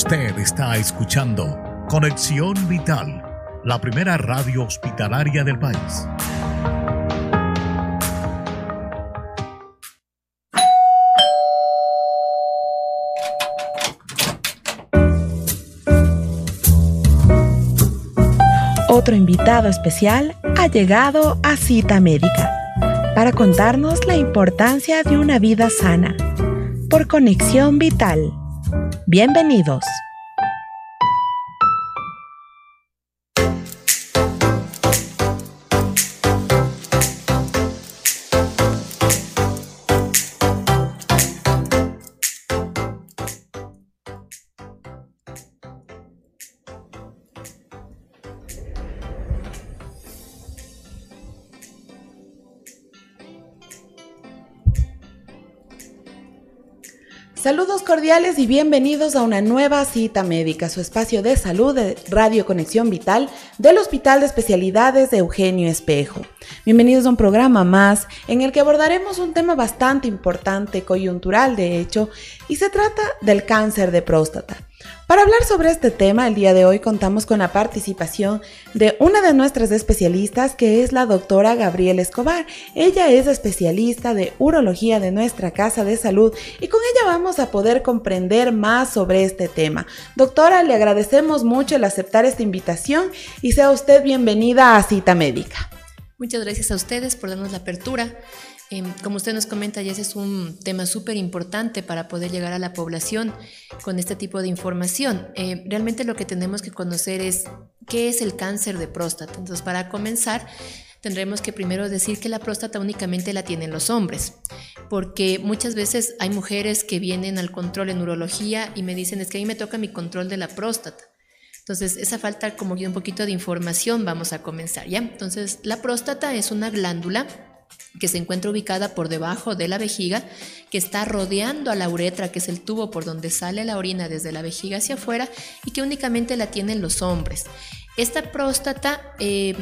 Usted está escuchando Conexión Vital, la primera radio hospitalaria del país. Otro invitado especial ha llegado a Cita Médica para contarnos la importancia de una vida sana por Conexión Vital. Bienvenidos. Saludos cordiales y bienvenidos a una nueva cita médica, su espacio de salud de Radio Conexión Vital del Hospital de Especialidades de Eugenio Espejo. Bienvenidos a un programa más en el que abordaremos un tema bastante importante, coyuntural de hecho, y se trata del cáncer de próstata. Para hablar sobre este tema, el día de hoy contamos con la participación de una de nuestras especialistas, que es la doctora Gabriela Escobar. Ella es especialista de urología de nuestra casa de salud y con ella vamos a poder comprender más sobre este tema. Doctora, le agradecemos mucho el aceptar esta invitación y sea usted bienvenida a Cita Médica. Muchas gracias a ustedes por darnos la apertura. Em, como usted nos comenta, ya ese es un tema súper importante para poder llegar a la población con este tipo de información. Eh, realmente lo que tenemos que conocer es qué es el cáncer de próstata. Entonces, para comenzar, tendremos que primero decir que la próstata únicamente la tienen los hombres, porque muchas veces hay mujeres que vienen al control en urología y me dicen, es que a mí me toca mi control de la próstata. Entonces, esa falta como que un poquito de información vamos a comenzar, ¿ya? Entonces, la próstata es una glándula que se encuentra ubicada por debajo de la vejiga, que está rodeando a la uretra, que es el tubo por donde sale la orina desde la vejiga hacia afuera y que únicamente la tienen los hombres. Esta próstata eh,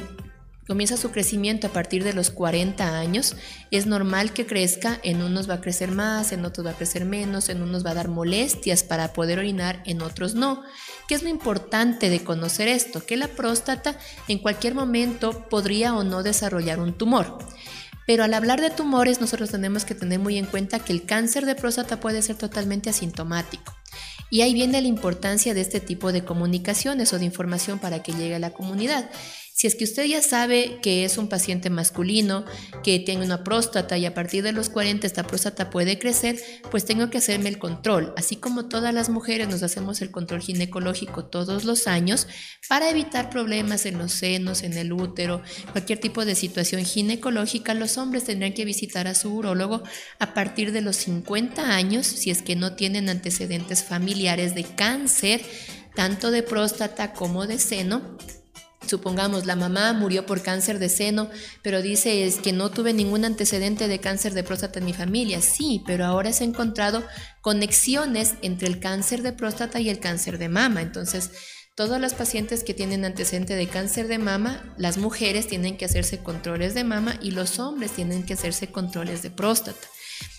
comienza su crecimiento a partir de los 40 años. Es normal que crezca, en unos va a crecer más, en otros va a crecer menos, en unos va a dar molestias para poder orinar, en otros no. ¿Qué es lo importante de conocer esto? Que la próstata en cualquier momento podría o no desarrollar un tumor. Pero al hablar de tumores, nosotros tenemos que tener muy en cuenta que el cáncer de próstata puede ser totalmente asintomático. Y ahí viene la importancia de este tipo de comunicaciones o de información para que llegue a la comunidad. Si es que usted ya sabe que es un paciente masculino, que tiene una próstata y a partir de los 40 esta próstata puede crecer, pues tengo que hacerme el control. Así como todas las mujeres nos hacemos el control ginecológico todos los años para evitar problemas en los senos, en el útero, cualquier tipo de situación ginecológica, los hombres tendrán que visitar a su urólogo a partir de los 50 años si es que no tienen antecedentes familiares de cáncer, tanto de próstata como de seno Supongamos, la mamá murió por cáncer de seno, pero dice es que no tuve ningún antecedente de cáncer de próstata en mi familia. Sí, pero ahora se han encontrado conexiones entre el cáncer de próstata y el cáncer de mama. Entonces, todas las pacientes que tienen antecedente de cáncer de mama, las mujeres tienen que hacerse controles de mama y los hombres tienen que hacerse controles de próstata.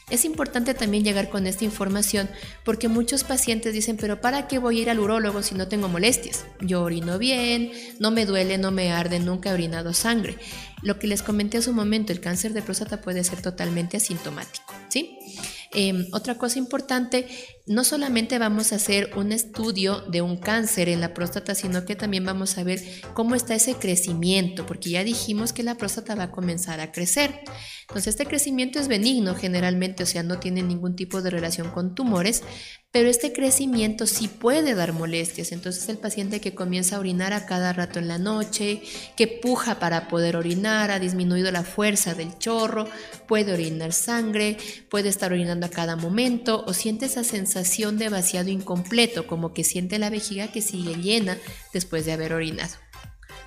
Es importante también llegar con esta información porque muchos pacientes dicen, pero ¿para qué voy a ir al urólogo si no tengo molestias? Yo orino bien, no me duele, no me arde, nunca he orinado sangre. Lo que les comenté hace un momento, el cáncer de próstata puede ser totalmente asintomático, ¿sí? Em, otra cosa importante, no solamente vamos a hacer un estudio de un cáncer en la próstata, sino que también vamos a ver cómo está ese crecimiento, porque ya dijimos que la próstata va a comenzar a crecer. Entonces, este crecimiento es benigno generalmente, o sea, no tiene ningún tipo de relación con tumores, pero este crecimiento sí puede dar molestias. Entonces el paciente que comienza a orinar a cada rato en la noche, que puja para poder orinar, ha disminuido la fuerza del chorro, puede orinar sangre, puede estar orinando a cada momento o siente esa sensación de vaciado incompleto, como que siente la vejiga que sigue llena después de haber orinado.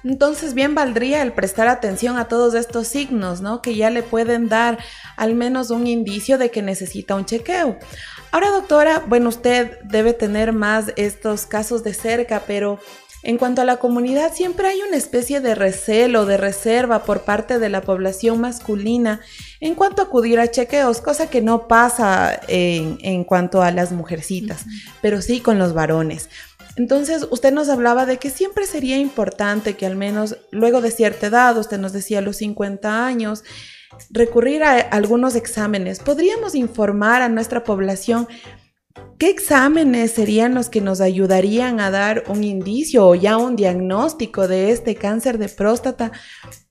Entonces bien valdría el prestar atención a todos estos signos, ¿no? Que ya le pueden dar al menos un indicio de que necesita un chequeo. Ahora, doctora, bueno, usted debe tener más estos casos de cerca, pero En cuanto a la comunidad, siempre hay una especie de recelo, de reserva por parte de la población masculina en cuanto a acudir a chequeos, cosa que no pasa en, cuanto a las mujercitas, pero sí con los varones. Entonces, usted nos hablaba de que siempre sería importante que al menos luego de cierta edad, usted nos decía los 50 años, recurrir a algunos exámenes. ¿Podríamos informar a nuestra población qué exámenes serían los que nos ayudarían a dar un indicio o ya un diagnóstico de este cáncer de próstata?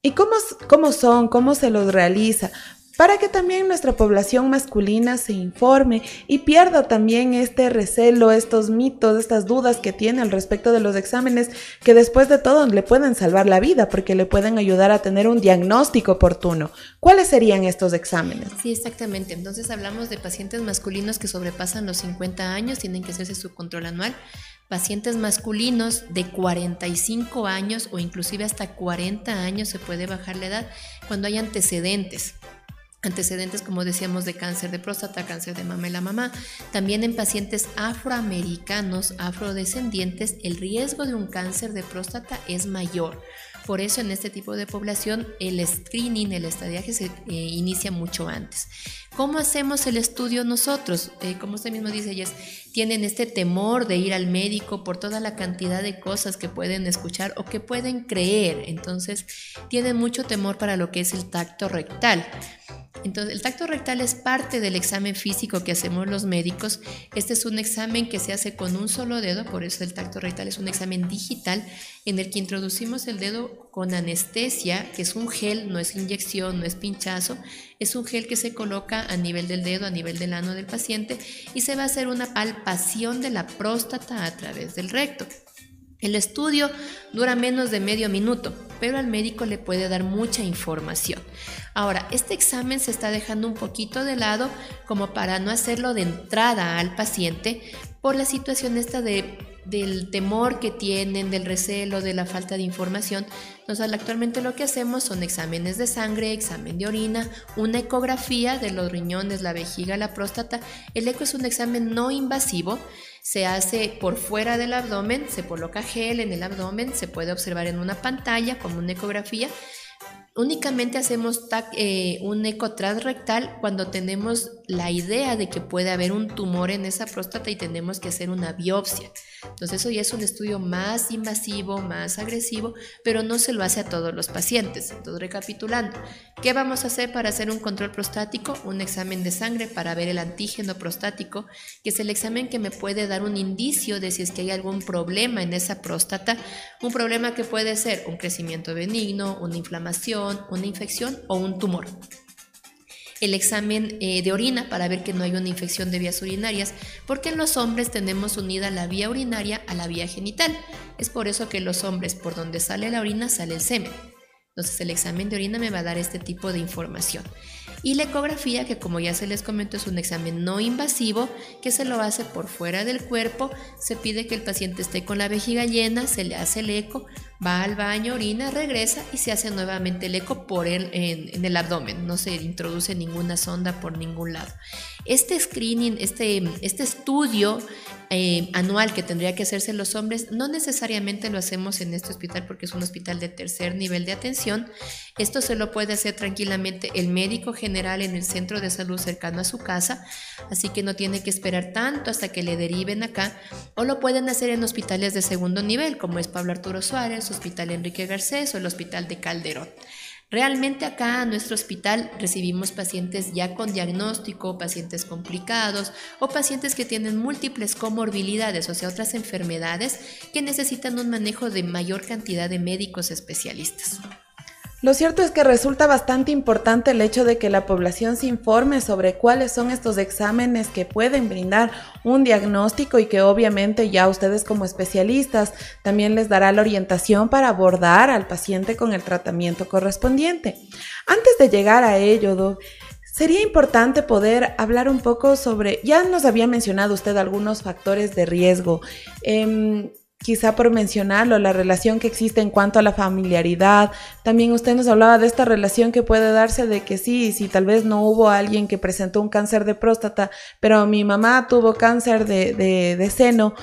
¿Y cómo, cómo son? ¿Cómo se los realiza? Para que también nuestra población masculina se informe y pierda también este recelo, estos mitos, estas dudas que tiene al respecto de los exámenes, que después de todo le pueden salvar la vida porque le pueden ayudar a tener un diagnóstico oportuno. ¿Cuáles serían estos exámenes? Sí, exactamente. Entonces hablamos de pacientes masculinos que sobrepasan los 50 años, tienen que hacerse su control anual pacientes masculinos de 45 años o inclusive hasta 40 años se puede bajar la edad cuando hay antecedentes antecedentes, como decíamos, de cáncer de próstata, cáncer de mama y la mamá. También en pacientes afroamericanos, afrodescendientes, el riesgo de un cáncer de próstata es mayor. Por eso en este tipo de población el screening, el estadiaje se eh, inicia mucho antes. ¿Cómo hacemos el estudio nosotros? Eh, como usted mismo dice, ellas tienen este temor de ir al médico por toda la cantidad de cosas que pueden escuchar o que pueden creer. Entonces, tienen mucho temor para lo que es el tacto rectal. Entonces, el tacto rectal es parte del examen físico que hacemos los médicos. Este es un examen que se hace con un solo dedo, por eso el tacto rectal es un examen digital en el que introducimos el dedo con anestesia, que es un gel, no es inyección, no es pinchazo, es un gel que se coloca a nivel del dedo, a nivel del ano del paciente y se va a hacer una palpación de la próstata a través del recto. El estudio dura menos de medio minuto, pero al médico le puede dar mucha información. Ahora, este examen se está dejando un poquito de lado como para no hacerlo de entrada al paciente por la situación esta de del temor que tienen, del recelo, de la falta de información. Actualmente lo que hacemos son exámenes de sangre, examen de orina, una ecografía de los riñones, la vejiga, la próstata. El eco es un examen no invasivo, se hace por fuera del abdomen, se coloca gel en el abdomen, se puede observar en una pantalla como una ecografía Únicamente hacemos eh, un eco transrectal cuando tenemos la idea de que puede haber un tumor en esa próstata y tenemos que hacer una biopsia. Entonces eso ya es un estudio más invasivo, más agresivo, pero no se lo hace a todos los pacientes. Entonces recapitulando, ¿qué vamos a hacer para hacer un control prostático? Un examen de sangre para ver el antígeno prostático, que es el examen que me puede dar un indicio de si es que hay algún problema en esa próstata, un problema que puede ser un crecimiento benigno, una inflamación, una infección o un tumor. El examen eh, de orina para ver que no hay una infección de vías urinarias, porque en los hombres tenemos unida la vía urinaria a la vía genital. Es por eso que los hombres, por donde sale la orina, sale el semen. Entonces el examen de orina me va a dar este tipo de información. Y la ecografía, que como ya se les comentó, es un examen no invasivo que se lo hace por fuera del cuerpo. Se pide que el paciente esté con la vejiga llena, se le hace el eco, va al baño, orina, regresa y se hace nuevamente el eco por el, en, el abdomen. No se introduce ninguna sonda por ningún lado. Este screening, este, este estudio eh, anual que tendría que hacerse los hombres, no necesariamente lo hacemos en este hospital porque es un hospital de tercer nivel de atención. Esto se lo puede hacer tranquilamente el médico general en el centro de salud cercano a su casa, así que no tiene que esperar tanto hasta que le deriven acá, o lo pueden hacer en hospitales de segundo nivel, como es Pablo Arturo Suárez, Hospital Enrique Garcés o el Hospital de Calderón. Realmente acá en nuestro hospital recibimos pacientes ya con diagnóstico, pacientes complicados o pacientes que tienen múltiples comorbilidades, o sea, otras enfermedades que necesitan un manejo de mayor cantidad de médicos especialistas. Lo cierto es que resulta bastante importante el hecho de que la población se informe sobre cuáles son estos exámenes que pueden brindar un diagnóstico y que obviamente ya ustedes como especialistas también les dará la orientación para abordar al paciente con el tratamiento correspondiente. Antes de llegar a ello, Sería importante poder hablar un poco sobre, ya nos había mencionado usted algunos factores de riesgo. Em, quizá por mencionarlo, la relación que existe en cuanto a la familiaridad. También usted nos hablaba de esta relación que puede darse de que sí, si tal vez no hubo alguien que presentó un cáncer de próstata, pero mi mamá tuvo cáncer de, de, de seno,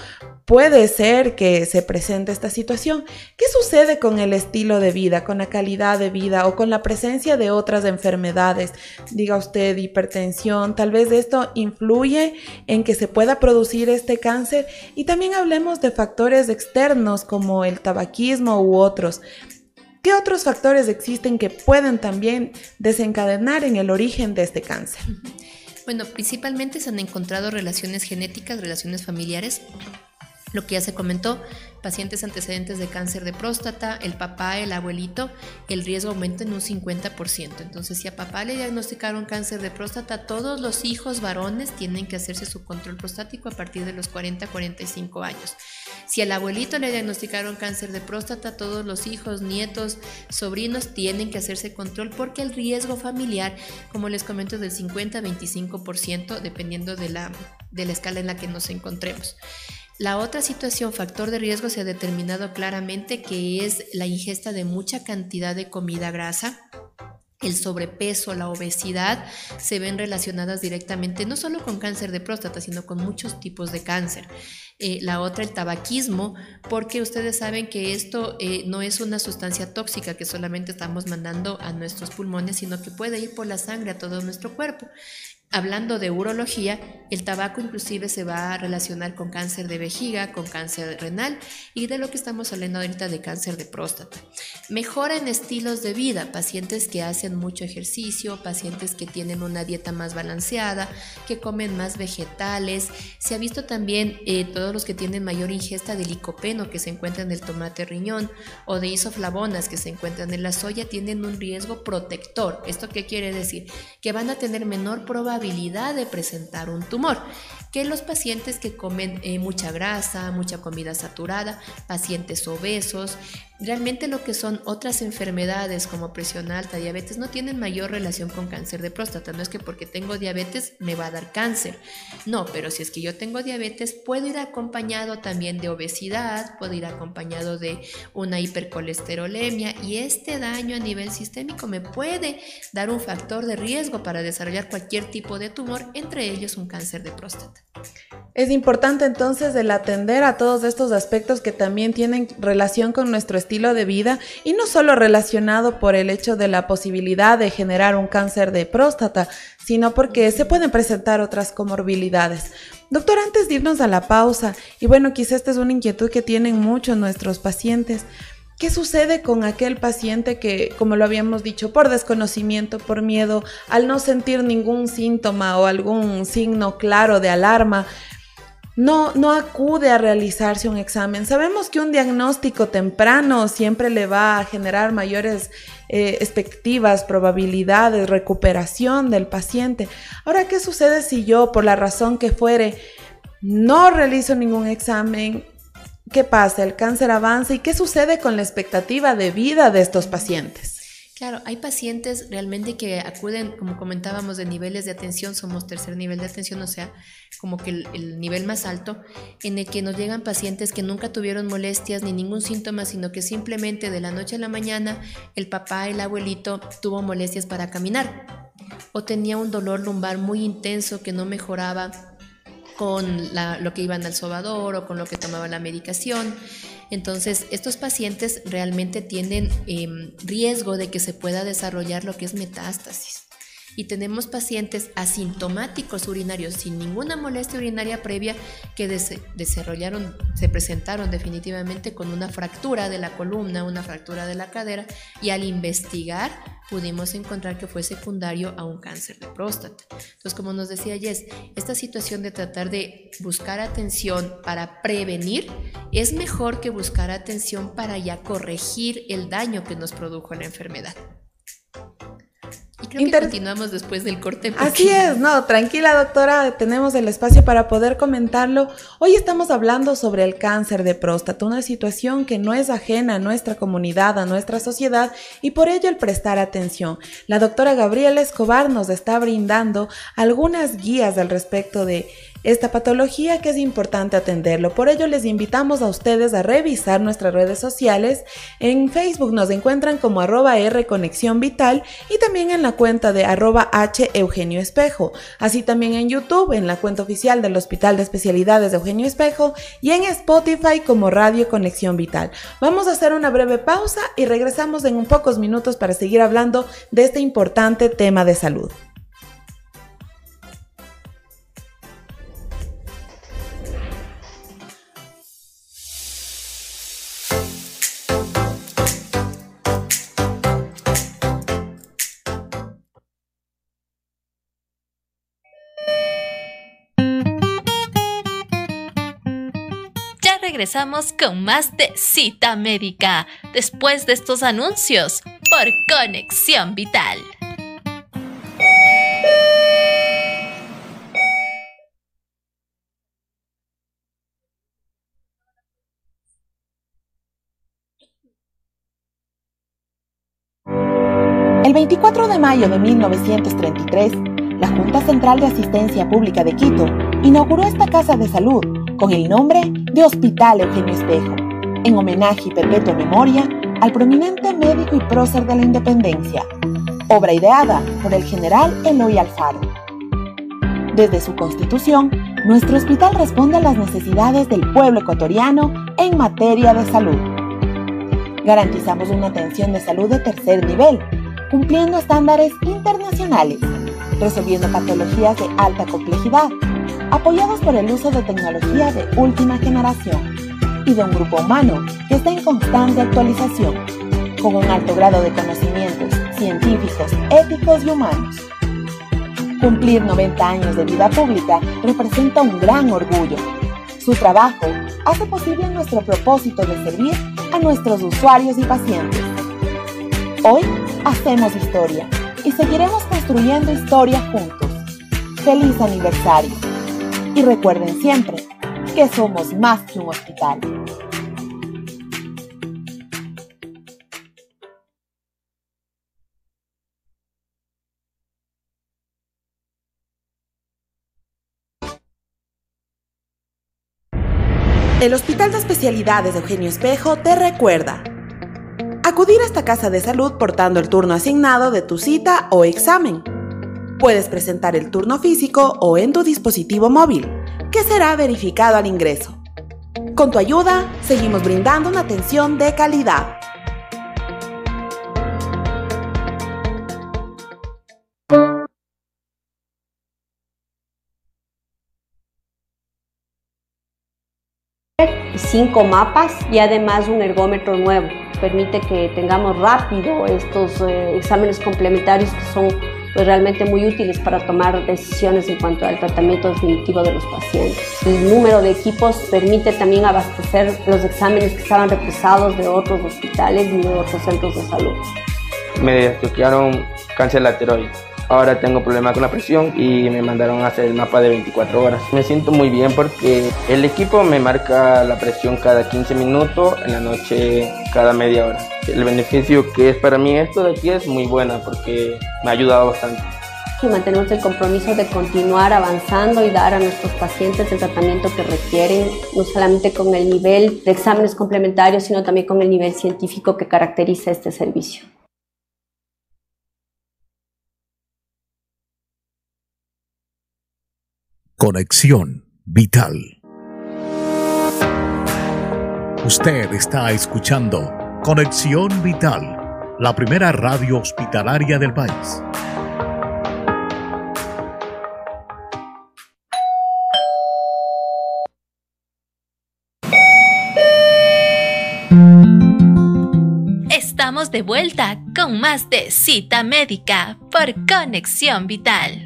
puede ser que se presente esta situación. ¿Qué sucede con el estilo de vida, con la calidad de vida o con la presencia de otras enfermedades? Diga usted, hipertensión, tal vez esto influye en que se pueda producir este cáncer y también hablemos de factores externos como el tabaquismo u otros. ¿Qué otros factores existen que pueden también desencadenar en el origen de este cáncer? Bueno, principalmente se han encontrado relaciones genéticas, relaciones familiares lo que ya se comentó, pacientes antecedentes de cáncer de próstata, el papá, el abuelito, el riesgo aumenta en un 50%. Entonces, si a papá le diagnosticaron cáncer de próstata, todos los hijos varones tienen que hacerse su control prostático a partir de los 40-45 años. Si al abuelito le diagnosticaron cáncer de próstata, todos los hijos, nietos, sobrinos tienen que hacerse control porque el riesgo familiar, como les comento, es del 50-25%, dependiendo de la, de la escala en la que nos encontremos. La otra situación, factor de riesgo, se ha determinado claramente que es la ingesta de mucha cantidad de comida grasa. El sobrepeso, la obesidad se ven relacionadas directamente no solo con cáncer de próstata, sino con muchos tipos de cáncer. Eh, la otra, el tabaquismo, porque ustedes saben que esto eh, no es una sustancia tóxica que solamente estamos mandando a nuestros pulmones, sino que puede ir por la sangre a todo nuestro cuerpo. Hablando de urología, el tabaco inclusive se va a relacionar con cáncer de vejiga, con cáncer renal y de lo que estamos hablando ahorita de cáncer de próstata. Mejora en estilos de vida, pacientes que hacen mucho ejercicio, pacientes que tienen una dieta más balanceada, que comen más vegetales. Se ha visto también eh, todos los que tienen mayor ingesta de licopeno que se encuentra en el tomate riñón o de isoflavonas que se encuentran en la soya tienen un riesgo protector. ¿Esto qué quiere decir? Que van a tener menor probabilidad de presentar un tumor que los pacientes que comen eh, mucha grasa, mucha comida saturada, pacientes obesos, realmente lo que son otras enfermedades como presión alta, diabetes, no tienen mayor relación con cáncer de próstata. No es que porque tengo diabetes me va a dar cáncer. No, pero si es que yo tengo diabetes, puedo ir acompañado también de obesidad, puedo ir acompañado de una hipercolesterolemia y este daño a nivel sistémico me puede dar un factor de riesgo para desarrollar cualquier tipo de tumor, entre ellos un cáncer de próstata. Es importante entonces el atender a todos estos aspectos que también tienen relación con nuestro estilo de vida y no solo relacionado por el hecho de la posibilidad de generar un cáncer de próstata, sino porque se pueden presentar otras comorbilidades. Doctor, antes de irnos a la pausa, y bueno, quizá esta es una inquietud que tienen muchos nuestros pacientes, ¿Qué sucede con aquel paciente que, como lo habíamos dicho, por desconocimiento, por miedo, al no sentir ningún síntoma o algún signo claro de alarma, no, no acude a realizarse un examen? Sabemos que un diagnóstico temprano siempre le va a generar mayores eh, expectativas, probabilidades, recuperación del paciente. Ahora, ¿qué sucede si yo, por la razón que fuere, no realizo ningún examen, ¿Qué pasa? El cáncer avanza y qué sucede con la expectativa de vida de estos pacientes. Claro, hay pacientes realmente que acuden, como comentábamos, de niveles de atención, somos tercer nivel de atención, o sea, como que el, nivel más alto, en el que nos llegan pacientes que nunca tuvieron molestias ni ningún síntoma, sino que simplemente de la noche a la mañana el papá, el abuelito, tuvo molestias para caminar o tenía un dolor lumbar muy intenso que no mejoraba con lo que iban al sobador o con lo que tomaba la medicación. Entonces, estos pacientes realmente tienen em, riesgo de que se pueda desarrollar lo que es metástasis y tenemos pacientes asintomáticos urinarios sin ninguna molestia urinaria previa que desarrollaron, se presentaron definitivamente con una fractura de la columna, una fractura de la cadera y al investigar pudimos encontrar que fue secundario a un cáncer de próstata. Entonces, como nos decía Jess, esta situación de tratar de buscar atención para prevenir es mejor que buscar atención para ya corregir el daño que nos produjo la enfermedad. Y creo que continuamos después del corte. Así es, no, tranquila doctora, tenemos el espacio para poder comentarlo. Hoy estamos hablando sobre el cáncer de próstata, una situación que no es ajena a nuestra comunidad, a nuestra sociedad y por ello el prestar atención. La doctora Gabriela Escobar nos está brindando algunas guías al respecto de esta patología que es importante atenderlo. Por ello les invitamos a ustedes a revisar nuestras redes sociales. En Facebook nos encuentran como arroba R Conexión Vital y también en la cuenta de arroba H Eugenio Espejo. Así también en YouTube, en la cuenta oficial del Hospital de Especialidades de Eugenio Espejo y en Spotify como Radio Conexión Vital. Vamos a hacer una breve pausa y regresamos en un pocos minutos para seguir hablando de este importante tema de salud. Regresamos con más de cita médica después de estos anuncios por Conexión Vital. El 24 de mayo de 1933, la Junta Central de Asistencia Pública de Quito inauguró esta casa de salud con el nombre de Hospital Eugenio Espejo, en homenaje y perpetua memoria al prominente médico y prócer de la independencia, obra ideada por el general Eloy Alfaro. Desde su constitución, nuestro hospital responde a las necesidades del pueblo ecuatoriano en materia de salud. Garantizamos una atención de salud de tercer nivel, cumpliendo estándares internacionales, resolviendo patologías de alta complejidad apoyados por el uso de tecnología de última generación y de un grupo humano que está en constante actualización, con un alto grado de conocimientos científicos, éticos y humanos. Cumplir 90 años de vida pública representa un gran orgullo. Su trabajo hace posible nuestro propósito de servir a nuestros usuarios y pacientes. Hoy hacemos historia y seguiremos construyendo historia juntos. ¡Feliz aniversario! Y recuerden siempre que somos más que un hospital. El Hospital de Especialidades de Eugenio Espejo te recuerda. Acudir a esta casa de salud portando el turno asignado de tu cita o examen. Puedes presentar el turno físico o en tu dispositivo móvil, será verificado al ingreso. Con tu ayuda, seguimos brindando una atención de calidad. cinco mapas y además un ergómetro nuevo. Permite que tengamos rápido estos eh, exámenes complementarios que son pues, realmente muy útiles para tomar decisiones en cuanto al tratamiento definitivo de los pacientes. El número de equipos permite también abastecer los exámenes que estaban represados de otros hospitales y de otros centros de salud. Me diagnosticaron cáncer lateral Ahora tengo problemas con la presión y me mandaron hacer el mapa de 24 horas. Me siento muy bien porque el equipo me marca la presión cada 15 minutos, en la noche cada media hora. El beneficio que es para mí esto de aquí es muy buena porque me ha ayudado bastante. Y mantenemos el compromiso de continuar avanzando y dar a nuestros pacientes el tratamiento que requieren, no solamente con el nivel de exámenes complementarios, sino también con el nivel científico que caracteriza este servicio. Conexión Vital. Usted está escuchando Conexión Vital, la primera radio hospitalaria del país. Estamos de vuelta con más de cita médica por Conexión Vital.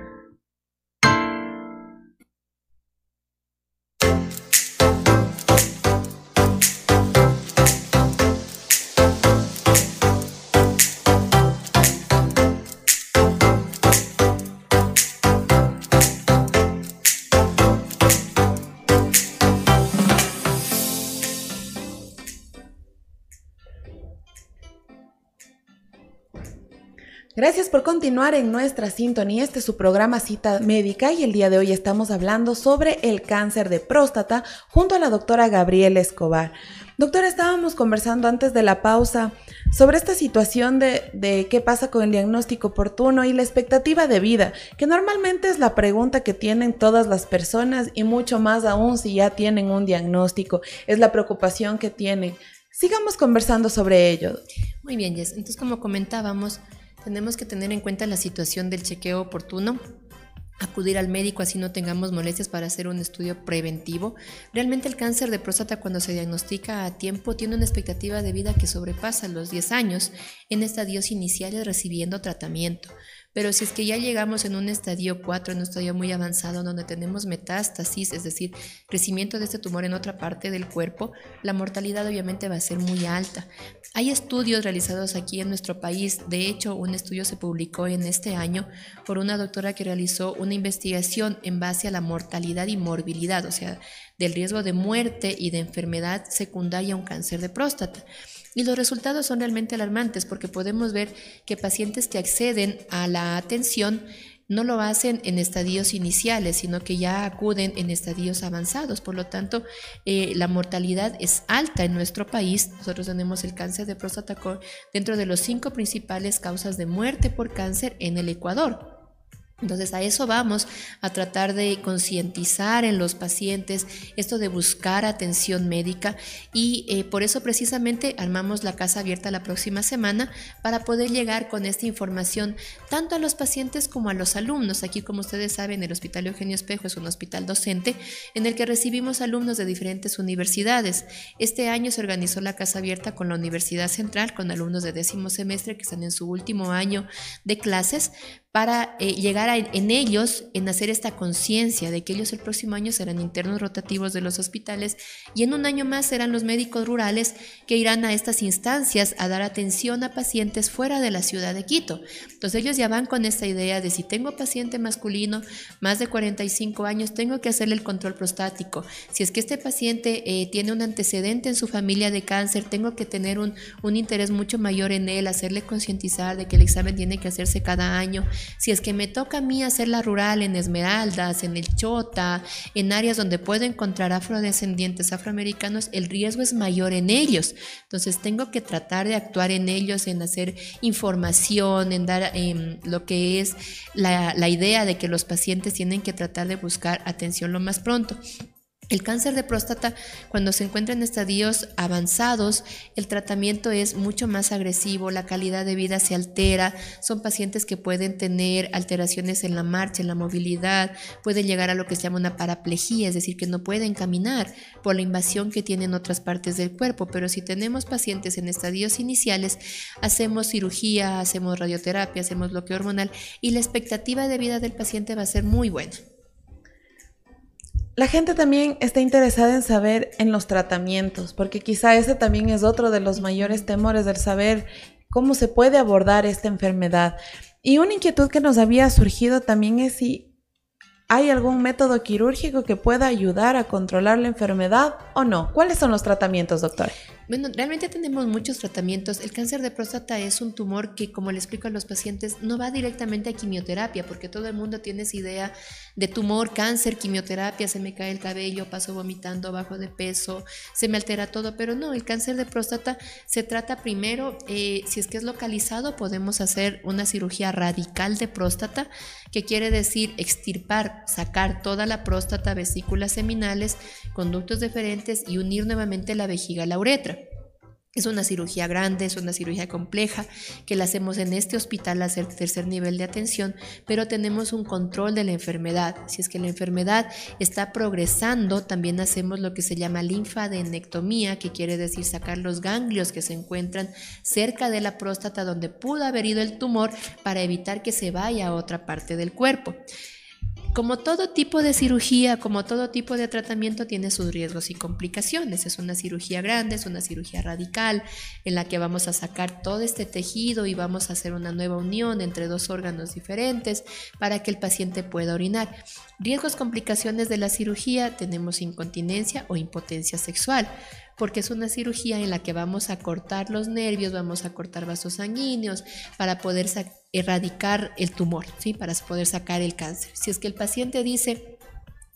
Gracias por continuar en nuestra sintonía. Este es su programa Cita Médica y el día de hoy estamos hablando sobre el cáncer de próstata junto a la doctora Gabriela Escobar. Doctora, estábamos conversando antes de la pausa sobre esta situación de, de, qué pasa con el diagnóstico oportuno y la expectativa de vida, que normalmente es la pregunta que tienen todas las personas y mucho más aún si ya tienen un diagnóstico, es la preocupación que tienen. Sigamos conversando sobre ello. Muy bien, Jess. Entonces, como comentábamos, tenemos que tener en cuenta la situación del chequeo oportuno, acudir al médico así no tengamos molestias para hacer un estudio preventivo. Realmente el cáncer de próstata cuando se diagnostica a tiempo tiene una expectativa de vida que sobrepasa los 10 años en estadios iniciales recibiendo tratamiento. Pero si es que ya llegamos en un estadio 4, en un estadio muy avanzado, donde tenemos metástasis, es decir, crecimiento de este tumor en otra parte del cuerpo, la mortalidad obviamente va a ser muy alta. Hay estudios realizados aquí en nuestro país, de hecho un estudio se publicó en este año por una doctora que realizó una investigación en base a la mortalidad y morbilidad, o sea, del riesgo de muerte y de enfermedad secundaria a un cáncer de próstata. Y los resultados son realmente alarmantes porque podemos ver que pacientes que acceden a la atención no lo hacen en estadios iniciales, sino que ya acuden en estadios avanzados. Por lo tanto, eh, la mortalidad es alta en nuestro país. Nosotros tenemos el cáncer de próstata dentro de los cinco principales causas de muerte por cáncer en el Ecuador. Entonces a eso vamos, a tratar de concientizar en los pacientes esto de buscar atención médica y eh, por eso precisamente armamos la casa abierta la próxima semana para poder llegar con esta información tanto a los pacientes como a los alumnos. Aquí como ustedes saben el Hospital Eugenio Espejo es un hospital docente en el que recibimos alumnos de diferentes universidades. Este año se organizó la casa abierta con la Universidad Central con alumnos de décimo semestre que están en su último año de clases para eh, llegar en ellos, en hacer esta conciencia de que ellos el próximo año serán internos rotativos de los hospitales y en un año más serán los médicos rurales que irán a estas instancias a dar atención a pacientes fuera de la ciudad de Quito. Entonces ellos ya van con esta idea de si tengo paciente masculino más de 45 años, tengo que hacerle el control prostático. Si es que este paciente eh, tiene un antecedente en su familia de cáncer, tengo que tener un, un interés mucho mayor en él, hacerle concientizar de que el examen tiene que hacerse cada año si es que me toca a mí hacer la rural en Esmeraldas, en el Chota, en áreas donde puedo encontrar afrodescendientes afroamericanos, el riesgo es mayor en ellos. Entonces tengo que tratar de actuar en ellos, en hacer información, en dar em, lo que es la, la idea de que los pacientes tienen que tratar de buscar atención lo más pronto. El cáncer de próstata, cuando se encuentra en estadios avanzados, el tratamiento es mucho más agresivo, la calidad de vida se altera, son pacientes que pueden tener alteraciones en la marcha, en la movilidad, pueden llegar a lo que se llama una paraplejía, es decir, que no pueden caminar por la invasión que tienen otras partes del cuerpo. Pero si tenemos pacientes en estadios iniciales, hacemos cirugía, hacemos radioterapia, hacemos bloqueo hormonal y la expectativa de vida del paciente va a ser muy buena. La gente también está interesada en saber en los tratamientos, porque quizá ese también es otro de los mayores temores del saber cómo se puede abordar esta enfermedad. Y una inquietud que nos había surgido también es si hay algún método quirúrgico que pueda ayudar a controlar la enfermedad o no. ¿Cuáles son los tratamientos, doctor? Bueno, realmente tenemos muchos tratamientos. El cáncer de próstata es un tumor que, como le explico a los pacientes, no va directamente a quimioterapia, porque todo el mundo tiene esa idea de tumor, cáncer, quimioterapia, se me cae el cabello, paso vomitando, bajo de peso, se me altera todo, pero no, el cáncer de próstata se trata primero, eh, si es que es localizado, podemos hacer una cirugía radical de próstata, que quiere decir extirpar, sacar toda la próstata, vesículas seminales, conductos deferentes y unir nuevamente la vejiga a la uretra. Es una cirugía grande, es una cirugía compleja que la hacemos en este hospital al tercer nivel de atención, pero tenemos un control de la enfermedad. Si es que la enfermedad está progresando, también hacemos lo que se llama linfadenectomía, que quiere decir sacar los ganglios que se encuentran cerca de la próstata donde pudo haber ido el tumor para evitar que se vaya a otra parte del cuerpo. Como todo tipo de cirugía, como todo tipo de tratamiento, tiene sus riesgos y complicaciones. Es una cirugía grande, es una cirugía radical, en la que vamos a sacar todo este tejido y vamos a hacer una nueva unión entre dos órganos diferentes para que el paciente pueda orinar. Riesgos, complicaciones de la cirugía, tenemos incontinencia o impotencia sexual porque es una cirugía en la que vamos a cortar los nervios, vamos a cortar vasos sanguíneos para poder erradicar el tumor, ¿sí? Para poder sacar el cáncer. Si es que el paciente dice,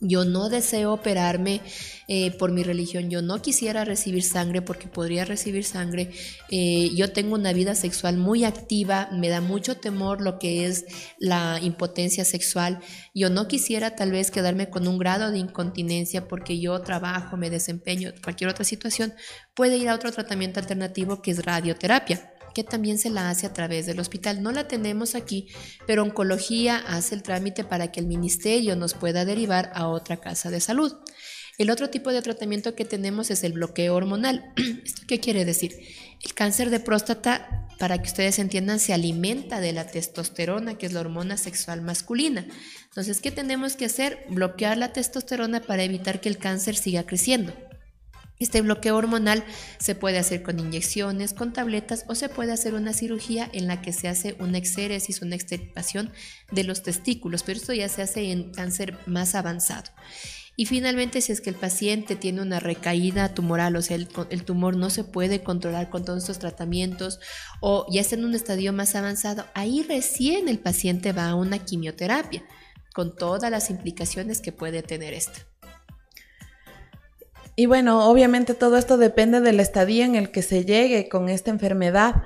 yo no deseo operarme eh, por mi religión, yo no quisiera recibir sangre porque podría recibir sangre, eh, yo tengo una vida sexual muy activa, me da mucho temor lo que es la impotencia sexual, yo no quisiera tal vez quedarme con un grado de incontinencia porque yo trabajo, me desempeño, cualquier otra situación, puede ir a otro tratamiento alternativo que es radioterapia que también se la hace a través del hospital. No la tenemos aquí, pero oncología hace el trámite para que el ministerio nos pueda derivar a otra casa de salud. El otro tipo de tratamiento que tenemos es el bloqueo hormonal. ¿Esto qué quiere decir? El cáncer de próstata, para que ustedes entiendan, se alimenta de la testosterona, que es la hormona sexual masculina. Entonces, ¿qué tenemos que hacer? Bloquear la testosterona para evitar que el cáncer siga creciendo. Este bloqueo hormonal se puede hacer con inyecciones, con tabletas o se puede hacer una cirugía en la que se hace una exéresis, una extirpación de los testículos, pero esto ya se hace en cáncer más avanzado. Y finalmente, si es que el paciente tiene una recaída tumoral, o sea, el, tumor no se puede controlar con todos estos tratamientos o ya está en un estadio más avanzado, ahí recién el paciente va a una quimioterapia, con todas las implicaciones que puede tener esta. Y bueno, obviamente todo esto depende del estadio en el que se llegue con esta enfermedad,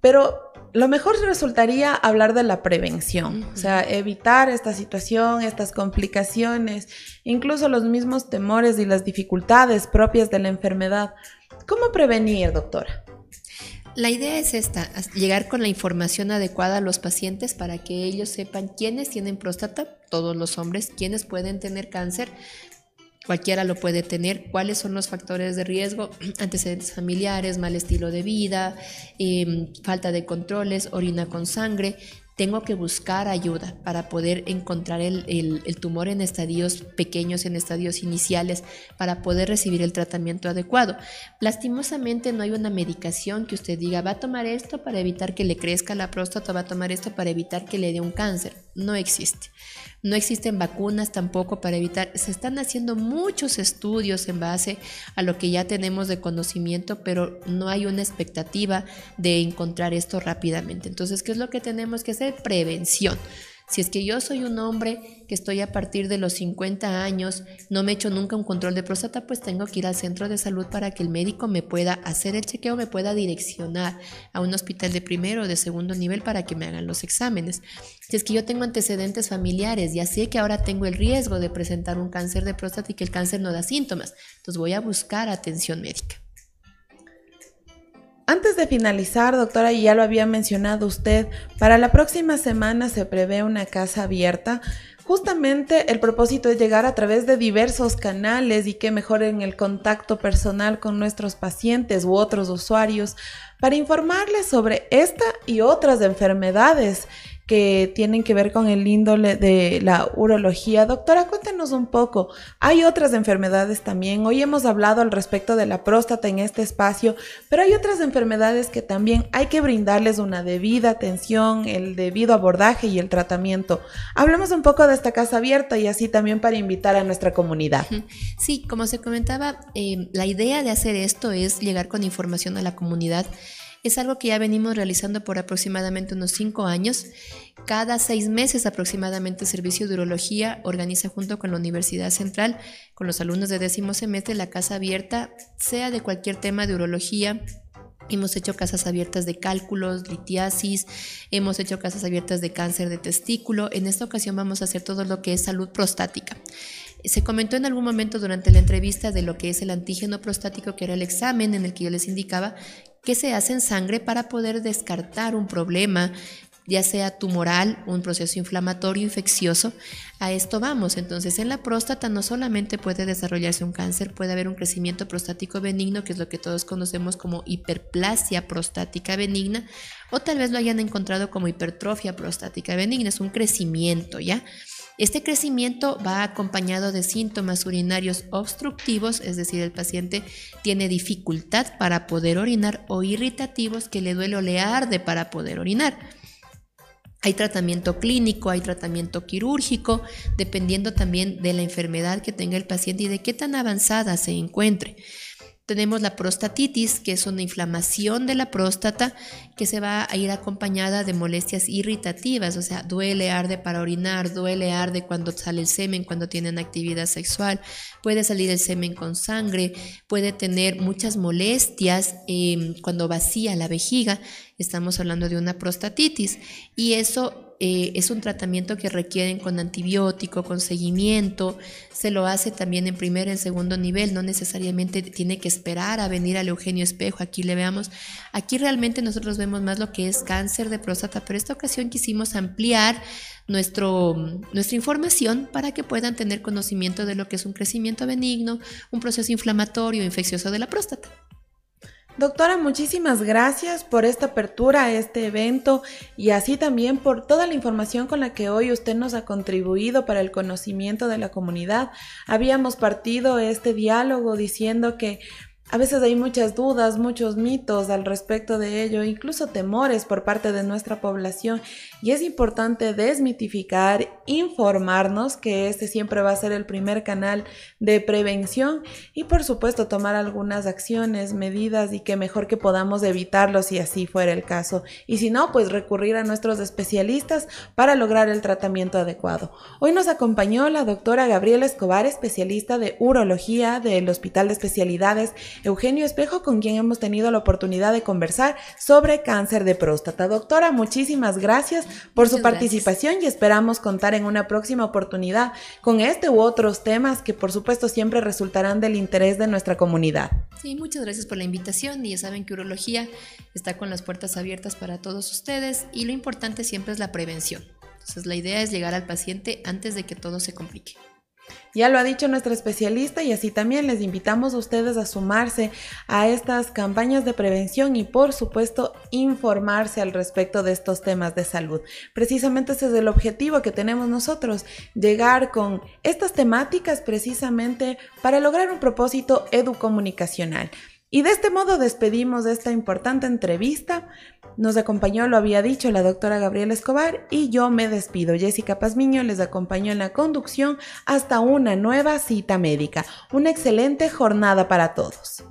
pero lo mejor resultaría hablar de la prevención, o sea, evitar esta situación, estas complicaciones, incluso los mismos temores y las dificultades propias de la enfermedad. ¿Cómo prevenir, doctora? La idea es esta, llegar con la información adecuada a los pacientes para que ellos sepan quiénes tienen próstata, todos los hombres, quiénes pueden tener cáncer, Cualquiera lo puede tener. ¿Cuáles son los factores de riesgo? Antecedentes familiares, mal estilo de vida, em, falta de controles, orina con sangre. Tengo que buscar ayuda para poder encontrar el, el, tumor en estadios pequeños, en estadios iniciales, para poder recibir el tratamiento adecuado. Lastimosamente no hay una medicación que usted diga, va a tomar esto para evitar que le crezca la próstata, va a tomar esto para evitar que le dé un cáncer. No existe. No existen vacunas tampoco para evitar. Se están haciendo muchos estudios en base a lo que ya tenemos de conocimiento, pero no hay una expectativa de encontrar esto rápidamente. Entonces, ¿qué es lo que tenemos que hacer? Prevención. Si es que yo soy un hombre que estoy a partir de los 50 años, no me he hecho nunca un control de próstata, pues tengo que ir al centro de salud para que el médico me pueda hacer el chequeo, me pueda direccionar a un hospital de primero o de segundo nivel para que me hagan los exámenes. Si es que yo tengo antecedentes familiares, ya sé que ahora tengo el riesgo de presentar un cáncer de próstata y que el cáncer no da síntomas, entonces voy a buscar atención médica. Antes de finalizar, doctora, y ya lo había mencionado usted, para la próxima semana se prevé una casa abierta. Justamente el propósito es llegar a través de diversos canales y que mejoren el contacto personal con nuestros pacientes u otros usuarios para informarles sobre esta y otras enfermedades que tienen que ver con el índole de la urología. Doctora, cuéntenos un poco. Hay otras enfermedades también. Hoy hemos hablado al respecto de la próstata en este espacio, pero hay otras enfermedades que también hay que brindarles una debida atención, el debido abordaje y el tratamiento. Hablemos un poco de esta casa abierta y así también para invitar a nuestra comunidad. Sí, como se comentaba, eh, la idea de hacer esto es llegar con información a la comunidad es algo que ya venimos realizando por aproximadamente unos cinco años. Cada seis meses aproximadamente el Servicio de Urología organiza junto con la Universidad Central, con los alumnos de décimo semestre, la casa abierta, sea de cualquier tema de urología, Hemos hecho casas abiertas de cálculos, litiasis, hemos hecho casas abiertas de cáncer de testículo. En esta ocasión vamos a hacer todo lo que es salud prostática. Se comentó en algún momento durante la entrevista de lo que es el antígeno prostático, que era el examen en el que yo les indicaba que se hace en sangre para poder descartar un problema, ya sea tumoral, un proceso inflamatorio, infeccioso. A esto vamos. Entonces, en la próstata no solamente puede desarrollarse un cáncer, puede haber un crecimiento prostático benigno, que es lo que todos conocemos como hiperplasia prostática benigna, o tal vez lo hayan encontrado como hipertrofia prostática benigna, es un crecimiento, ¿ya? Este crecimiento va acompañado de síntomas urinarios obstructivos, es decir, el paciente tiene dificultad para poder orinar o irritativos que le duele o le arde para poder orinar. Hay tratamiento clínico, hay tratamiento quirúrgico, dependiendo también de la enfermedad que tenga el paciente y de qué tan avanzada se encuentre. Tenemos la prostatitis, que es una inflamación de la próstata que se va a ir acompañada de molestias irritativas, o sea, duele, arde para orinar, duele, arde cuando sale el semen, cuando tienen actividad sexual, puede salir el semen con sangre, puede tener muchas molestias em, cuando vacía la vejiga, estamos hablando de una prostatitis y eso eh, es un tratamiento que requieren con antibiótico, con seguimiento, se lo hace también en primer en segundo nivel, no necesariamente tiene que esperar a venir al Eugenio Espejo, aquí le veamos, aquí realmente nosotros vemos más lo que es cáncer de próstata, pero esta ocasión quisimos ampliar nuestro, nuestra información para que puedan tener conocimiento de lo que es un crecimiento benigno, un proceso inflamatorio, infeccioso de la próstata. Doctora, muchísimas gracias por esta apertura a este evento y así también por toda la información con la que hoy usted nos ha contribuido para el conocimiento de la comunidad. Habíamos partido este diálogo diciendo que a veces hay muchas dudas, muchos mitos al respecto de ello, incluso temores por parte de nuestra población y es importante desmitificar, informarnos que este siempre va a ser el primer canal de prevención y por supuesto tomar algunas acciones, medidas y que mejor que podamos evitarlo si así fuera el caso y si no, pues recurrir a nuestros especialistas para lograr el tratamiento adecuado. Hoy nos acompañó la doctora Gabriela Escobar, especialista de urología del Hospital de Especialidades Eugenio Espejo, con quien hemos tenido la oportunidad de conversar sobre cáncer de próstata. Doctora, muchísimas gracias por su participación y esperamos contar en una próxima oportunidad con este u otros temas que por supuesto siempre resultarán del interés de nuestra comunidad. Sí, muchas gracias por la invitación y ya saben que urología está con las puertas abiertas para todos ustedes y lo importante siempre es la prevención. Entonces la idea es llegar al paciente antes de que todo se complique. Ya lo ha dicho nuestra especialista y así también les invitamos a ustedes a sumarse a estas campañas de prevención y por supuesto informarse al respecto de estos temas de salud. Precisamente ese es el objetivo que tenemos nosotros, llegar con estas temáticas precisamente para lograr un propósito educomunicacional. Y de este modo despedimos esta importante entrevista. Nos acompañó, lo había dicho, la doctora Gabriela Escobar y yo me despido. Jessica Pazmiño les acompañó en la conducción hasta una nueva cita médica. Una excelente jornada para todos.